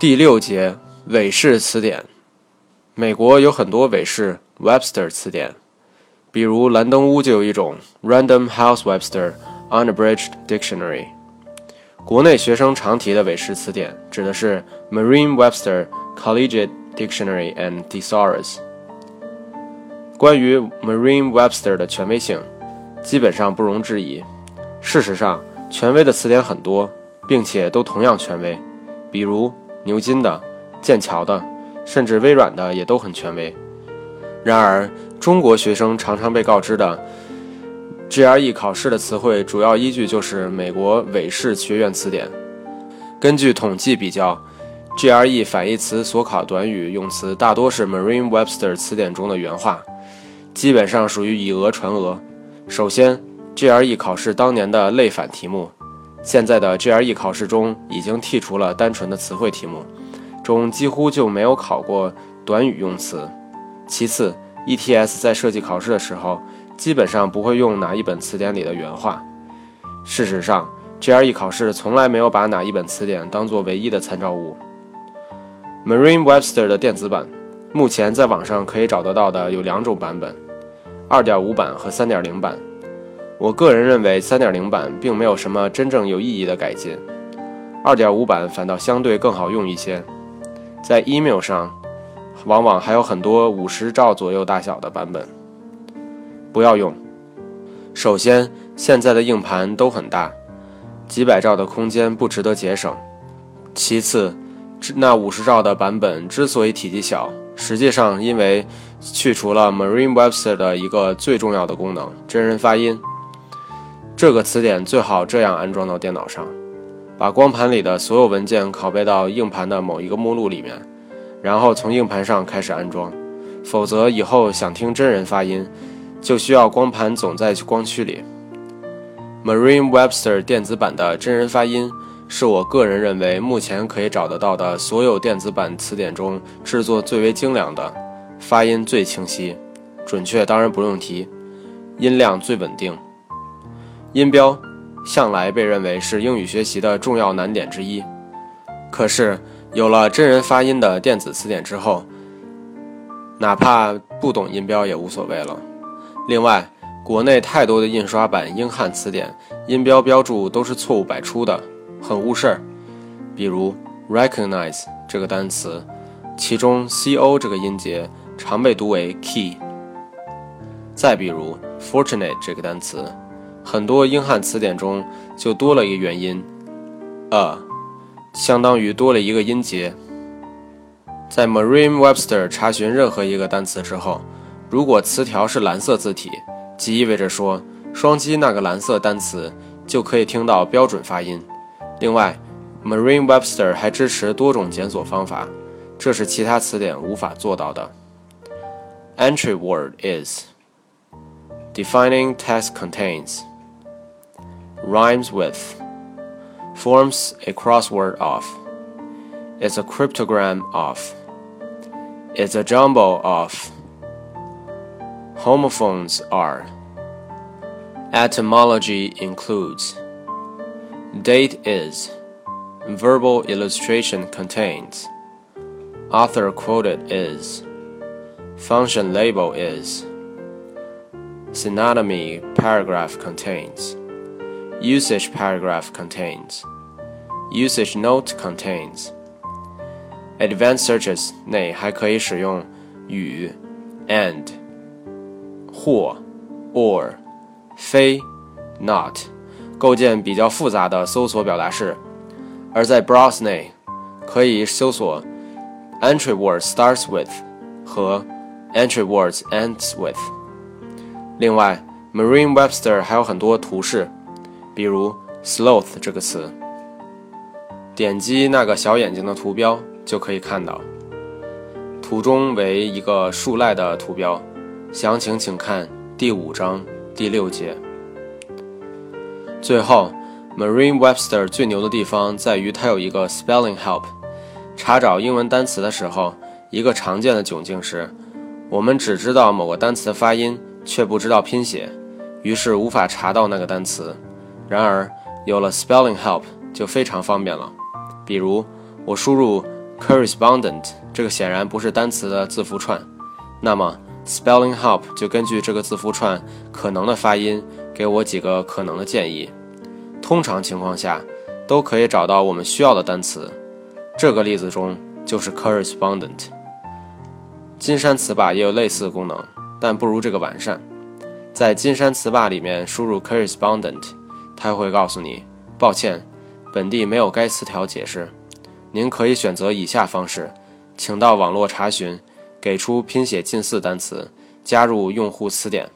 第六节韦氏词典。美国有很多韦氏 Webster 词典，比如兰登屋就有一种 Random House Webster Unabridged Dictionary。国内学生常提的韦氏词典指的是 Merriam-Webster Collegiate Dictionary and Thesaurus。关于 Merriam-Webster 的权威性，基本上不容置疑。事实上，权威的词典很多，并且都同样权威，比如牛津的、剑桥的。甚至微软的也都很权威。然而，中国学生常常被告知的 GRE 考试的词汇主要依据就是美国韦氏学院词典。根据统计比较，GRE 反义词所考短语用词大多是 Merriam-Webster 词典中的原话，基本上属于以讹传讹。首先，GRE 考试当年的类反题目，现在的 GRE 考试中已经剔除了单纯的词汇题目。中几乎就没有考过短语用词。其次，ETS 在设计考试的时候，基本上不会用哪一本词典里的原话。事实上，GRE 考试从来没有把哪一本词典当做唯一的参照物。Merriam-Webster 的电子版，目前在网上可以找得到的有两种版本：2.5版和3.0版。我个人认为3.0版并没有什么真正有意义的改进，2.5版反倒相对更好用一些。在 email 上，往往还有很多五十兆左右大小的版本，不要用。首先，现在的硬盘都很大，几百兆的空间不值得节省。其次，那五十兆的版本之所以体积小，实际上因为去除了 Merriam-Webster 的一个最重要的功能——真人发音。这个词典最好这样安装到电脑上。把光盘里的所有文件拷贝到硬盘的某一个目录里面，然后从硬盘上开始安装。否则，以后想听真人发音，就需要光盘总在光驱里。Merriam-Webster 电子版的真人发音是我个人认为目前可以找得到的所有电子版词典中制作最为精良的，发音最清晰，准确当然不用提，音量最稳定，音标。向来被认为是英语学习的重要难点之一，可是有了真人发音的电子词典之后，哪怕不懂音标也无所谓了。另外，国内太多的印刷版英汉词典音标标注都是错误百出的，很误事儿。比如 recognize 这个单词，其中 co 这个音节常被读为 key。再比如 fortunate 这个单词。很多英汉词典中就多了一个元音，a，相当于多了一个音节。在 Merriam-Webster 查询任何一个单词之后，如果词条是蓝色字体，即意味着说双击那个蓝色单词就可以听到标准发音。另外，Merriam-Webster 还支持多种检索方法，这是其他词典无法做到的。Entry word is defining text contains rhymes with, forms a crossword of, is a cryptogram of, is a jumble of, homophones are, etymology includes, date is, verbal illustration contains, author quoted is, function label is, synonymy paragraph contains. Usage paragraph contains. Usage note contains. Advanced searches 内还可以使用与 and 或 or 非 not 构建比较复杂的搜索表达式，而在 browse 内可以搜索 entry word starts with 和 entry words ends with。另外，Merriam-Webster 还有很多图示。 比如 sloth 这个词，点击那个小眼睛的图标就可以看到，图中为一个树赖的图标。详情请看第五章第六节。最后，Merriam-Webster 最牛的地方在于它有一个 spelling help。查找英文单词的时候，一个常见的窘境是，我们只知道某个单词的发音，却不知道拼写，于是无法查到那个单词。然而，有了 Spelling Help 就非常方便了。比如，我输入 correspondent 这个显然不是单词的字符串，那么 Spelling Help 就根据这个字符串可能的发音，给我几个可能的建议。通常情况下，都可以找到我们需要的单词。这个例子中就是 correspondent。金山词霸也有类似的功能，但不如这个完善。在金山词霸里面输入 correspondent，他会告诉你，抱歉，本地没有该词条解释。您可以选择以下方式，请到网络查询，给出拼写近似单词，加入用户词典。